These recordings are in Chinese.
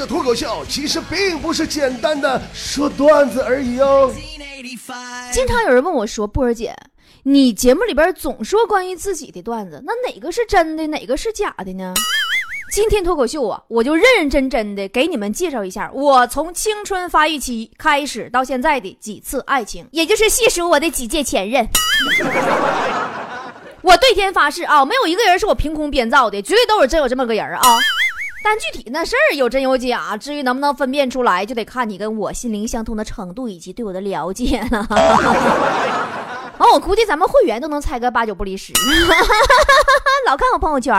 的脱口秀其实并不是简单的说段子而已哦。经常有人问我说：“波儿姐，你节目里边总说关于自己的段子，那哪个是真的，哪个是假的呢？”今天脱口秀啊，我就认认真真的给你们介绍一下我从青春发育期开始到现在的几次爱情，也就是细数我的几届前任。我对天发誓啊，没有一个人是我凭空编造的，绝对都是真有这么个人啊。但具体那事儿有真有假，至于能不能分辨出来，就得看你跟我心灵相通的程度以及对我的了解了。完，我估计咱们会员都能猜个八九不离十。老看我朋友圈。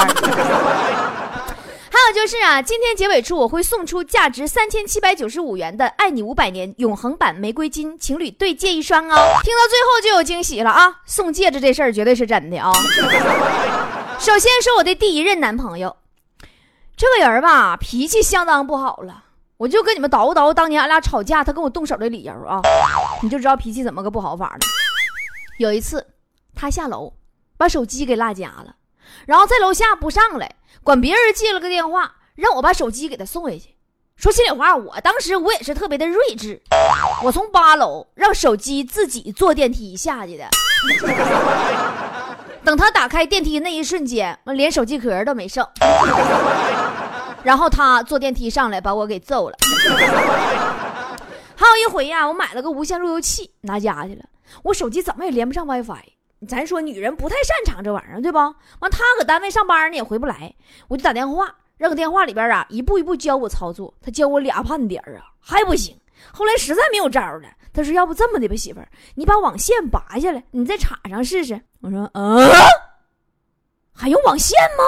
还有就是啊，今天结尾处我会送出价值三千七百九十五元的“爱你五百年”永恒版玫瑰金情侣对戒一双哦。听到最后就有惊喜了啊！送戒指这事儿绝对是真的啊。首先说我的第一任男朋友，这个人吧脾气相当不好了，我就跟你们叨叨当年俺俩吵架他跟我动手的理由啊，你就知道脾气怎么个不好法了。有一次他下楼把手机给落家了，然后在楼下不上来。管别人接了个电话，让我把手机给他送回去。说心里话，我当时我也是特别的睿智，我从八楼让手机自己坐电梯下去的。等他打开电梯那一瞬间，我连手机壳都没剩。然后他坐电梯上来把我给揍了。还有一回呀，我买了个无线路由器拿家去了，我手机怎么也连不上 WiFi。咱说女人不太擅长这玩意儿，对不？完，他搁单位上班呢，也回不来，我就打电话，让个电话里边啊，一步一步教我操作。他教我俩半点啊，还不行。后来实在没有招了，他说：“要不这么的吧，媳妇儿，你把网线拔下来，你再插上试试。”我说：“嗯，还用网线吗？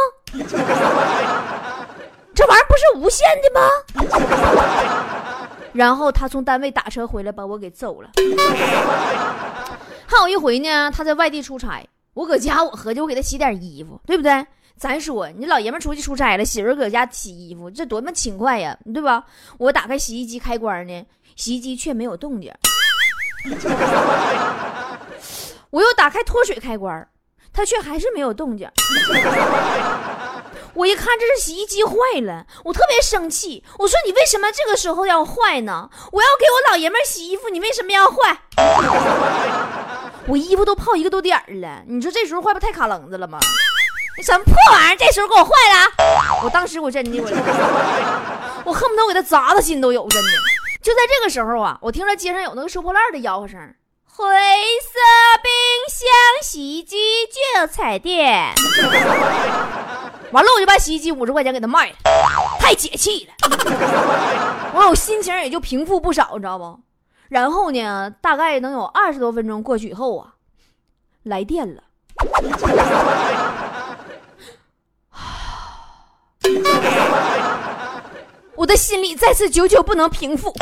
这玩意儿不是无限的吗？” 然后他从单位打车回来，把我给揍了。还有一回呢，他在外地出差，我搁家，我合计我给他洗点衣服，对不对？咱说你老爷们出去出差了，媳妇搁家洗衣服，这多么勤快呀，对吧？我打开洗衣机开关呢，洗衣机却没有动静。我又打开脱水开关，它却还是没有动静。我一看这是洗衣机坏了，我特别生气，我说你为什么这个时候要坏呢？我要给我老爷们洗衣服，你为什么要坏？我衣服都泡一个多点了，你说这时候坏不太卡棱子了吗？什么破玩意儿，这时候给我坏了！我当时我真的我，我恨不得我给他砸的心都有，真的。就在这个时候啊，我听着街上有那个收破烂的吆喝声：“灰色冰箱、洗衣机就彩电。”完了，我就把洗衣机五十块钱给他卖了，太解气了。完，我心情也就平复不少，你知道不？然后呢？大概能有二十多分钟过去以后啊，来电了。我的心里再次久久不能平复。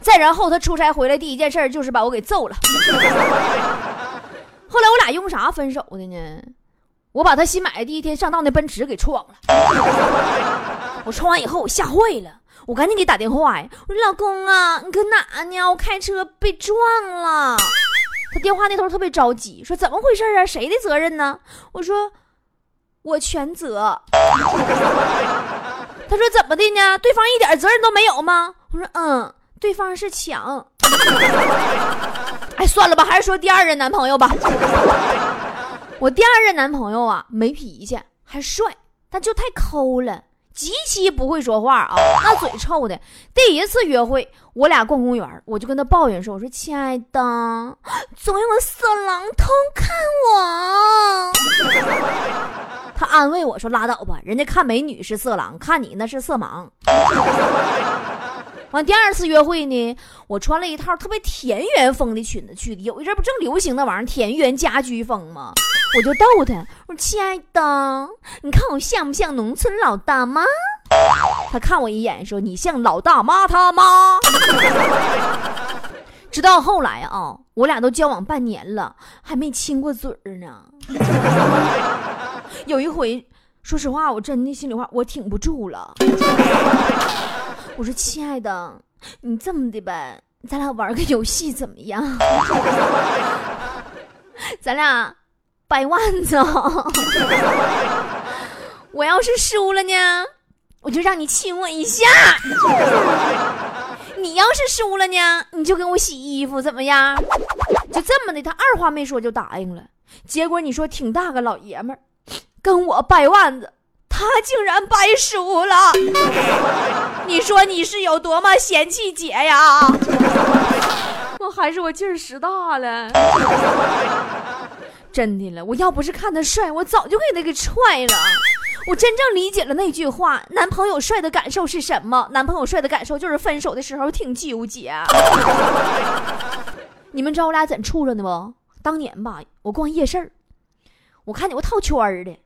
再然后，他出差回来第一件事就是把我给揍了。后来我俩用啥分手的呢？我把他新买的第一天上当的奔驰给撞了。我撞完以后，我吓坏了。我赶紧给打电话呀！我说老公啊，你搁哪呢？我开车被撞了。他电话那头特别着急，说怎么回事啊？谁的责任呢？我说我全责。他说怎么的呢？对方一点责任都没有吗？我说嗯，对方是抢。哎，算了吧，还是说第二任男朋友吧。我第二任男朋友啊，没脾气，还帅，但就太抠了。极其不会说话啊，那嘴臭的。第一次约会，我俩逛公园，我就跟他抱怨说：“我说亲爱的，总有色狼偷看我。”他安慰我说：“拉倒吧，人家看美女是色狼，看你那是色盲。”完第二次约会呢，我穿了一套特别田园风的裙子去的。有一阵不正流行那玩意儿田园家居风吗？我就逗他，我说：“亲爱的，你看我像不像农村老大妈？”他看我一眼说：“你像老大妈他妈。”直到后来啊，我俩都交往半年了，还没亲过嘴儿呢。有一回，说实话，我真的心里话，我挺不住了。我说：“亲爱的，你这么的呗，咱俩玩个游戏怎么样？咱俩。”掰腕子，我要是输了呢，我就让你亲我一下。你要是输了呢，你就给我洗衣服，怎么样？就这么的，他二话没说就答应了。结果你说挺大个老爷们儿，跟我掰腕子，他竟然掰输了。你说你是有多么嫌弃姐呀？我还是我劲儿使大了。真的了，我要不是看他帅，我早就给他给踹了。我真正理解了那句话：男朋友帅的感受是什么？男朋友帅的感受就是分手的时候挺纠结。你们知道我俩怎处着呢不？当年吧，我逛夜市我看见我套圈的，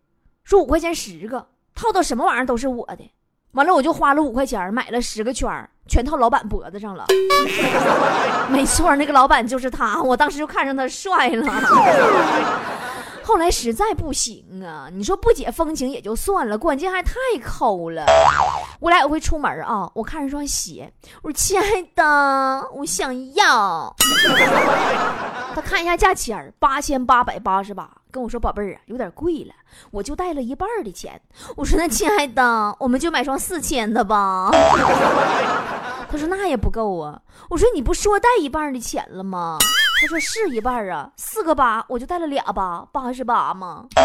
说五块钱十个，套到什么玩意儿都是我的。完了，我就花了五块钱买了十个圈全套老板脖子上了。没错，那个老板就是他，我当时就看上他帅了。后来实在不行啊，你说不解风情也就算了，关键还太抠了。我俩有回出门啊，我看一双鞋，我说亲爱的，我想要。他看一下价钱八千八百八十八，跟我说宝贝儿啊，有点贵了，我就带了一半的钱。我说那亲爱的，我们就买双四千的吧。他说那也不够啊。我说你不说带一半的钱了吗？他说是一半啊，四个八，我就带了俩八，八十八吗？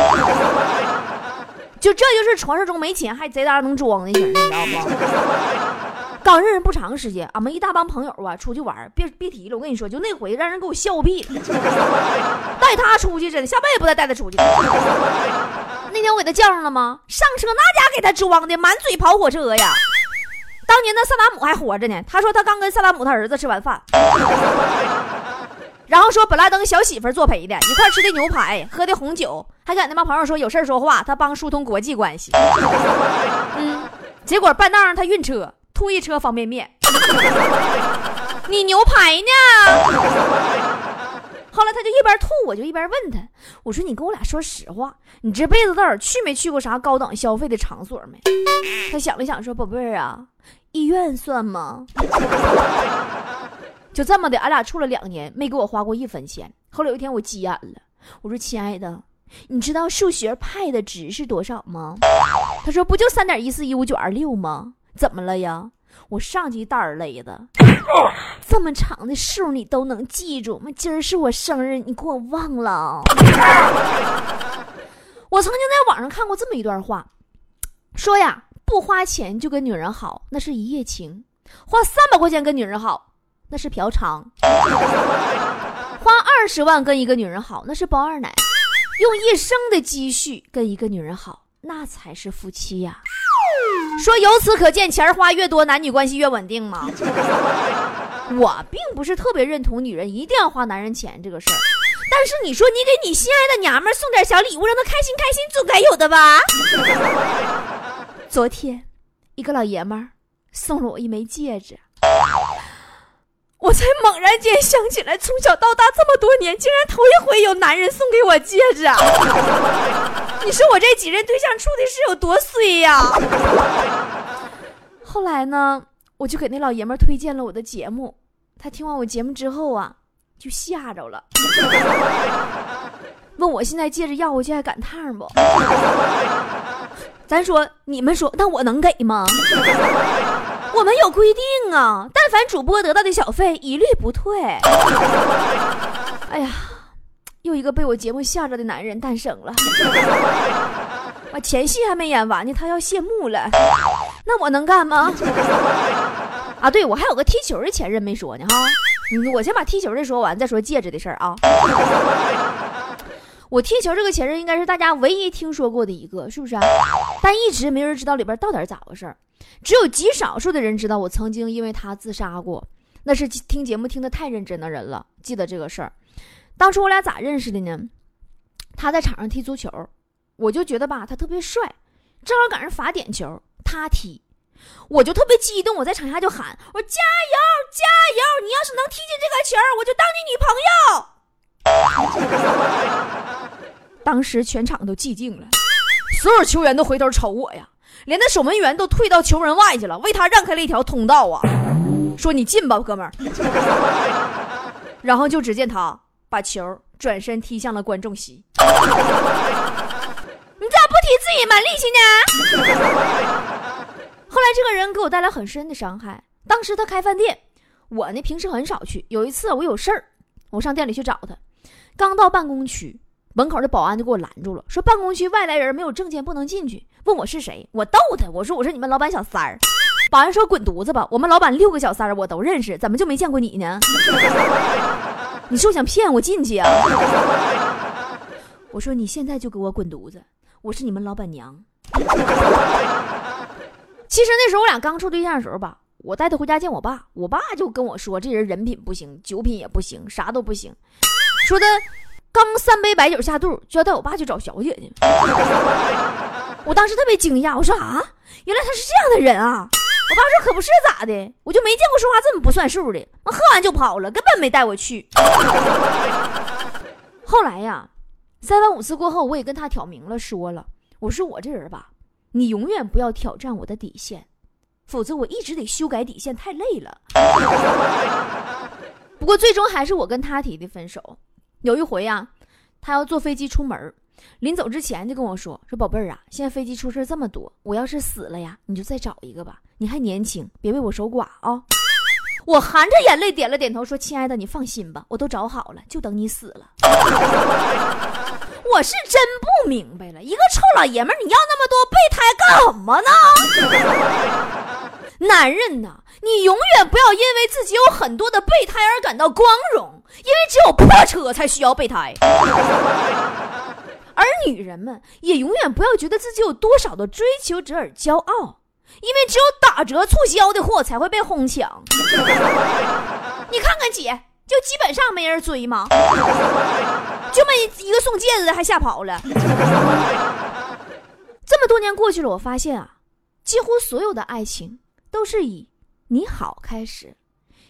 就这就是传说中没钱还贼大能装的人，你知道不？刚认识不长时间，俺们一大帮朋友啊出去玩，别别提了，我跟你说，就那回让人给我笑毙了。带他出去真的，下辈子不再带他出去。那天我给他叫上了吗？上车那家给他装的满嘴跑火车呀。当年那萨达姆还活着呢，他说他刚跟萨达姆他儿子吃完饭。然后说本来等小媳妇作陪的，一块吃的牛排，喝的红酒，还跟那帮朋友说有事说话，他帮疏通国际关系。嗯，结果半道上他晕车，吐一车方便面。你牛排呢？后来他就一边吐，我就一边问他，我说你跟我俩说实话，你这辈子到底去没去过啥高档消费的场所没？他想了想说，宝贝儿啊，医院算吗？就这么的，俺俩处了两年，没给我花过一分钱。后来有一天我急眼了，我说：“亲爱的，你知道数学派的值是多少吗？”他说：“不就三点一四一五九二六吗？怎么了呀？”我上去一袋儿勒的，这么长的数你都能记住吗？今儿是我生日，你给我忘了？我曾经在网上看过这么一段话，说呀，不花钱就跟女人好，那是一夜情；花三百块钱跟女人好。那是嫖娼，花二十万跟一个女人好，那是包二奶；用一生的积蓄跟一个女人好，那才是夫妻呀。说由此可见，钱花越多，男女关系越稳定吗？我并不是特别认同女人一定要花男人钱这个事儿，但是你说你给你心爱的娘们送点小礼物，让她开心开心，总该有的吧？昨天，一个老爷们儿送了我一枚戒指。我才猛然间想起来，从小到大这么多年，竟然头一回有男人送给我戒指啊！你说我这几任对象处的是有多衰呀？后来呢，我就给那老爷们推荐了我的节目，他听完我节目之后啊，就吓着了，问我现在戒指要回去还赶趟不？咱说，你们说，那我能给吗？我们有规定啊，但凡主播得到的小费一律不退。哎呀，又一个被我节目吓着的男人诞生了。我前戏还没演完呢，他要谢幕了，那我能干吗？啊，对，我还有个踢球的前任没说呢哈。我先把踢球的说完，再说戒指的事儿啊。我踢球这个前任应该是大家唯一听说过的一个，是不是？但一直没人知道里边到底咋回事儿。只有极少数的人知道我曾经因为他自杀过，那是听节目听得太认真的人了，记得这个事儿。当初我俩咋认识的呢？他在场上踢足球，我就觉得吧他特别帅，正好赶上罚点球，他踢，我就特别激动，我在场下就喊我加油加油！你要是能踢进这个球，我就当你女朋友。当时全场都寂静了，所有球员都回头瞅我呀。连那守门员都退到球门外去了，为他让开了一条通道啊！说你进吧，哥们儿。然后就只见他把球转身踢向了观众席。你咋不踢自己门力气呢？后来这个人给我带来很深的伤害。当时他开饭店，我呢平时很少去。有一次我有事儿，我上店里去找他，刚到办公区门口的保安就给我拦住了，说办公区外来人没有证件不能进去。问我是谁，我逗他，我说我是你们老板小三儿。保安说滚犊子吧，我们老板六个小三儿我都认识，怎么就没见过你呢？你是不是想骗我进去啊？我说你现在就给我滚犊子，我是你们老板娘。其实那时候我俩刚处对象的时候吧。我带他回家见我爸，我爸就跟我说，这人人品不行，酒品也不行，啥都不行。说他刚三杯白酒下肚，就要带我爸去找小姐去。我当时特别惊讶，我说啊，原来他是这样的人啊！我爸说可不是咋的，我就没见过说话这么不算数的。我喝完就跑了，根本没带我去。后来呀，三番五次过后，我也跟他挑明了说了，我说我这人吧，你永远不要挑战我的底线。否则我一直得修改底线，太累了。不过最终还是我跟他提的分手。有一回呀，他要坐飞机出门，临走之前就跟我说：“说宝贝儿啊，现在飞机出事这么多，我要是死了呀，你就再找一个吧，你还年轻，别为我守寡啊。”我含着眼泪点了点头，说：“亲爱的，你放心吧，我都找好了，就等你死了。”我是真不明白了，一个臭老爷们儿，你要那么多备胎干什么呢？男人呐，你永远不要因为自己有很多的备胎而感到光荣，因为只有破车才需要备胎。而女人们也永远不要觉得自己有多少的追求者而骄傲，因为只有打折促销的货才会被哄抢。你看看姐，就基本上没人追吗？就没一个送戒指的还吓跑了。这么多年过去了，我发现啊，几乎所有的爱情。都是以你好开始，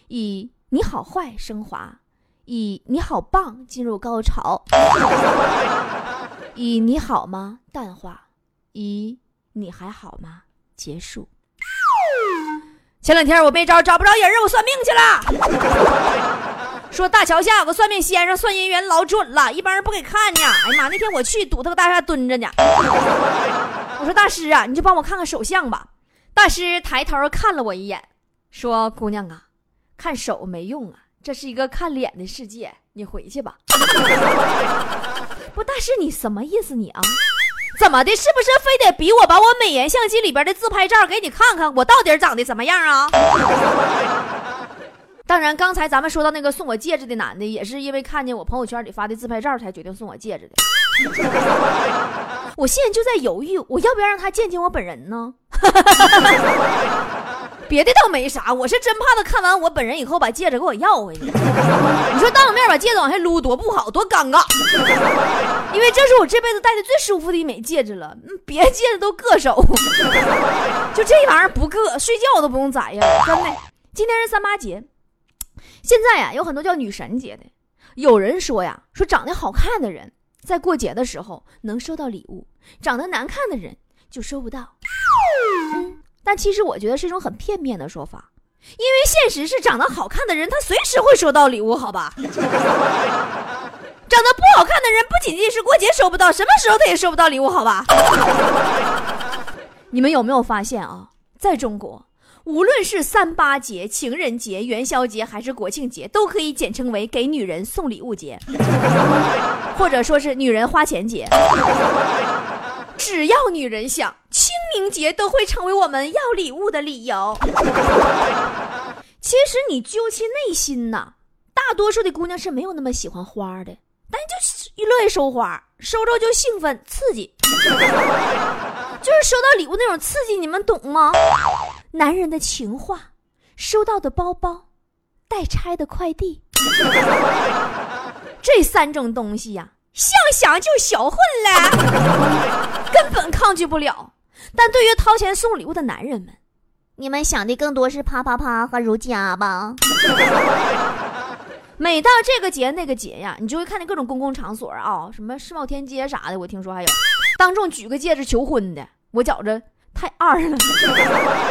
以你好坏升华，以你好棒进入高潮，以你好吗淡化，以你还好吗结束。前两天我没招找不着人，我算命去了，说大桥下有个算命先生算姻缘老准了，一帮人不给看呢。哎呀妈，那天我去堵他个大厦蹲着呢。我说大师啊，你就帮我看看手相吧。大师抬头看了我一眼，说：“姑娘啊，看手没用啊，这是一个看脸的世界，你回去吧。”不，大师你什么意思你啊？怎么的？是不是非得逼我把我美颜相机里边的自拍照给你看看，我到底长得怎么样啊？当然，刚才咱们说到那个送我戒指的男的，也是因为看见我朋友圈里发的自拍照才决定送我戒指的。我现在就在犹豫，我要不要让他见见我本人呢？别的倒没啥，我是真怕他看完我本人以后把戒指给我要回去。你说当着面把戒指往下撸多不好，多尴尬。因为这是我这辈子戴的最舒服的一枚戒指了，别戒指都硌手，就这玩意儿不硌，睡觉都不用摘呀，真的。今天是三八节，现在呀有很多叫女神节的，有人说呀，说长得好看的人。在过节的时候能收到礼物，长得难看的人就收不到。但其实我觉得是一种很片面的说法，因为现实是长得好看的人他随时会收到礼物，好吧？长得不好看的人不仅仅是过节收不到，什么时候他也收不到礼物，好吧？你们有没有发现啊？在中国。无论是三八节、情人节、元宵节还是国庆节，都可以简称为给女人送礼物节，或者说是女人花钱节。只要女人想，清明节都会成为我们要礼物的理由。其实你究其内心呐，大多数的姑娘是没有那么喜欢花的，但就乐意收花，收着就兴奋刺激，就是收到礼物那种刺激，你们懂吗？男人的情话，收到的包包，待拆的快递，这三种东西呀，想想就销魂了，根本抗拒不了。但对于掏钱送礼物的男人们，你们想的更多是啪啪啪和如家吧？每到这个节那个节呀，你就会看见各种公共场所啊，什么世贸天阶啥的，我听说还有当众举个戒指求婚的，我觉着太二了。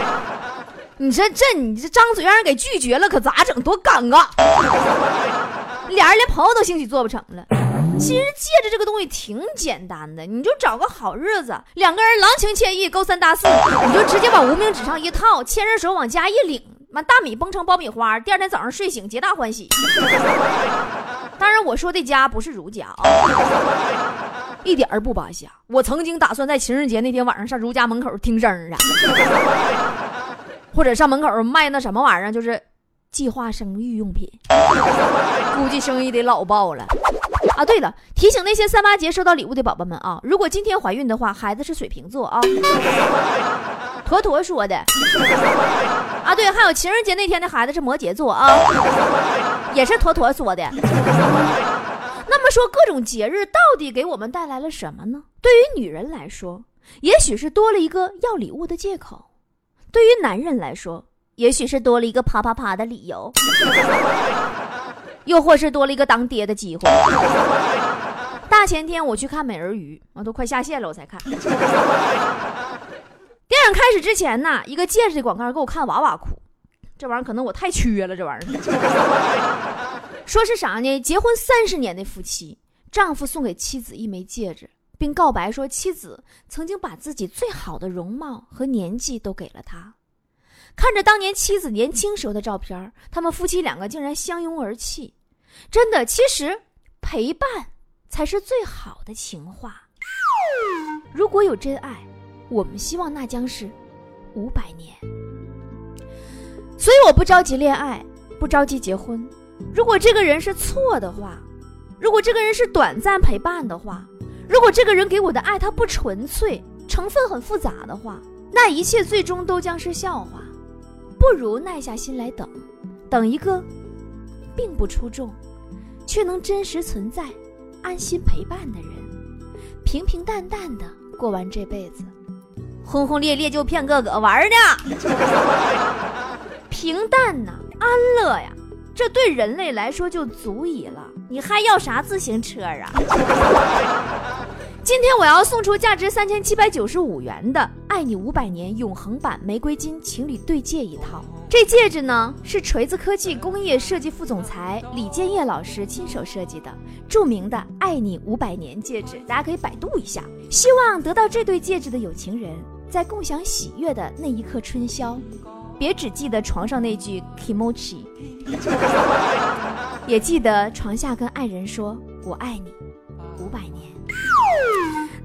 你说这你这张嘴让人给拒绝了，可咋整？多尴尬！俩人连朋友都兴许做不成了。其实戒指这个东西挺简单的，你就找个好日子，两个人郎情妾意，勾三搭四，你就直接往无名指上一套，牵着手往家一领，完大米崩成爆米花，第二天早上睡醒皆大欢喜。当然，我说的家不是儒家啊，一点儿不扒瞎。我曾经打算在情人节那天晚上上儒家门口听声儿啊，或者上门口卖那什么玩意儿，就是计划生育用品，估计生意得老爆了。啊，对了，提醒那些三八节收到礼物的宝宝们啊，如果今天怀孕的话，孩子是水瓶座啊。坨坨说的。啊，对，还有情人节那天的孩子是摩羯座啊，也是坨坨说的。那么说，各种节日到底给我们带来了什么呢？对于女人来说，也许是多了一个要礼物的借口；对于男人来说，也许是多了一个啪啪啪的理由。又或是多了一个当爹的机会。大前天我去看美人鱼，我都快下线了，我才看。电影开始之前呢，一个戒指的广告给我看哇哇哭。这玩意儿可能我太缺了，这玩意儿。说是啥呢？结婚三十年的夫妻，丈夫送给妻子一枚戒指，并告白说妻子曾经把自己最好的容貌和年纪都给了他。看着当年妻子年轻时候的照片，他们夫妻两个竟然相拥而泣。真的，其实陪伴才是最好的情话。如果有真爱，我们希望那将是五百年。所以我不着急恋爱，不着急结婚。如果这个人是错的话，如果这个人是短暂陪伴的话，如果这个人给我的爱他不纯粹，成分很复杂的话，那一切最终都将是笑话。不如耐下心来等，等一个并不出众，却能真实存在、安心陪伴的人，平平淡淡的过完这辈子，轰轰烈烈就骗哥哥玩呢。平淡呐，安乐呀，这对人类来说就足矣了。你还要啥自行车啊？今天我要送出价值三千七百九十五元的“爱你五百年”永恒版玫瑰金情侣对戒一套。这戒指呢是锤子科技工业设计副总裁李建业老师亲手设计的，著名的“爱你五百年”戒指，大家可以百度一下。希望得到这对戒指的有情人，在共享喜悦的那一刻春宵，别只记得床上那句 “kimochi”，也记得床下跟爱人说“我爱你五百年”。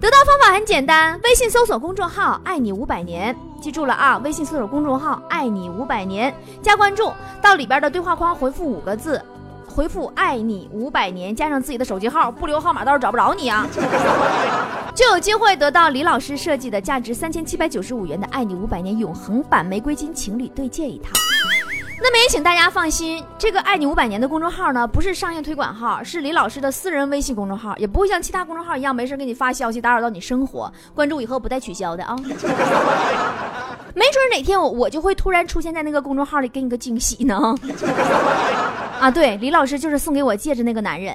得到方法很简单，微信搜索公众号“爱你五百年”，记住了啊！微信搜索公众号“爱你五百年”，加关注，到里边的对话框回复五个字，回复“爱你五百年”，加上自己的手机号，不留号码到时候找不着你啊，就有机会得到李老师设计的价值三千七百九十五元的“爱你五百年”永恒版玫瑰金情侣对戒一套。那么也请大家放心，这个“爱你五百年”的公众号呢，不是商业推广号，是李老师的私人微信公众号，也不会像其他公众号一样没事给你发消息打扰到你生活。关注以后不带取消的啊！没准哪天我我就会突然出现在那个公众号里，给你个惊喜呢！啊，对，李老师就是送给我戒指那个男人，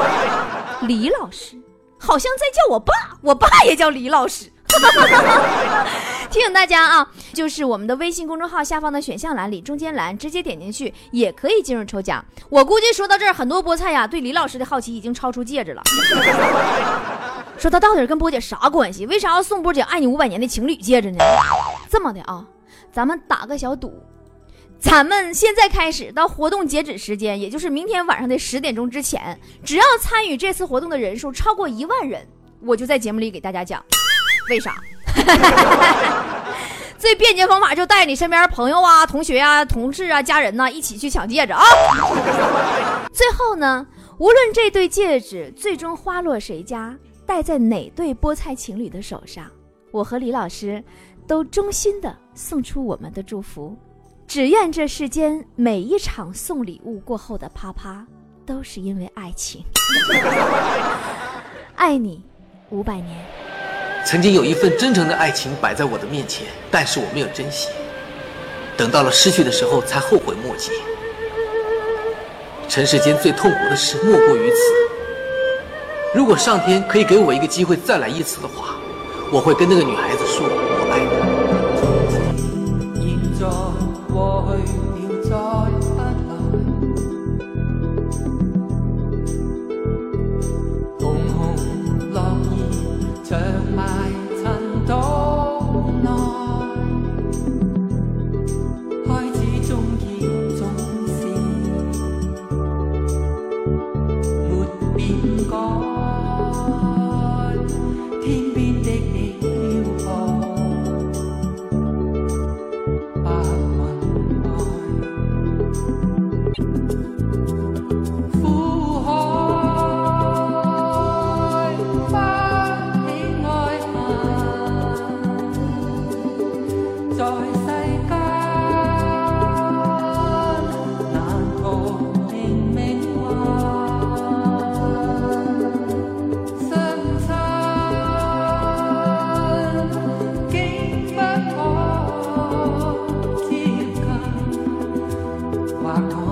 李老师好像在叫我爸，我爸也叫李老师。提醒大家啊，就是我们的微信公众号下方的选项栏里中间栏，直接点进去也可以进入抽奖。我估计说到这儿，很多菠菜呀对李老师的好奇已经超出戒指了。说他到底跟波姐啥关系？为啥要送波姐爱你五百年的情侣戒指呢？这么的啊，咱们打个小赌，咱们现在开始到活动截止时间，也就是明天晚上的十点钟之前，只要参与这次活动的人数超过一万人，我就在节目里给大家讲，为啥？最便捷方法就带你身边朋友啊、同学啊、同事啊、家人呐一起去抢戒指啊！最后呢，无论这对戒指最终花落谁家，戴在哪对菠菜情侣的手上，我和李老师都衷心的送出我们的祝福，只愿这世间每一场送礼物过后的啪啪，都是因为爱情。爱你五百年。曾经有一份真诚的爱情摆在我的面前，但是我没有珍惜。等到了失去的时候，才后悔莫及。尘世间最痛苦的事莫过于此。如果上天可以给我一个机会再来一次的话，我会跟那个女孩子说：“ I go.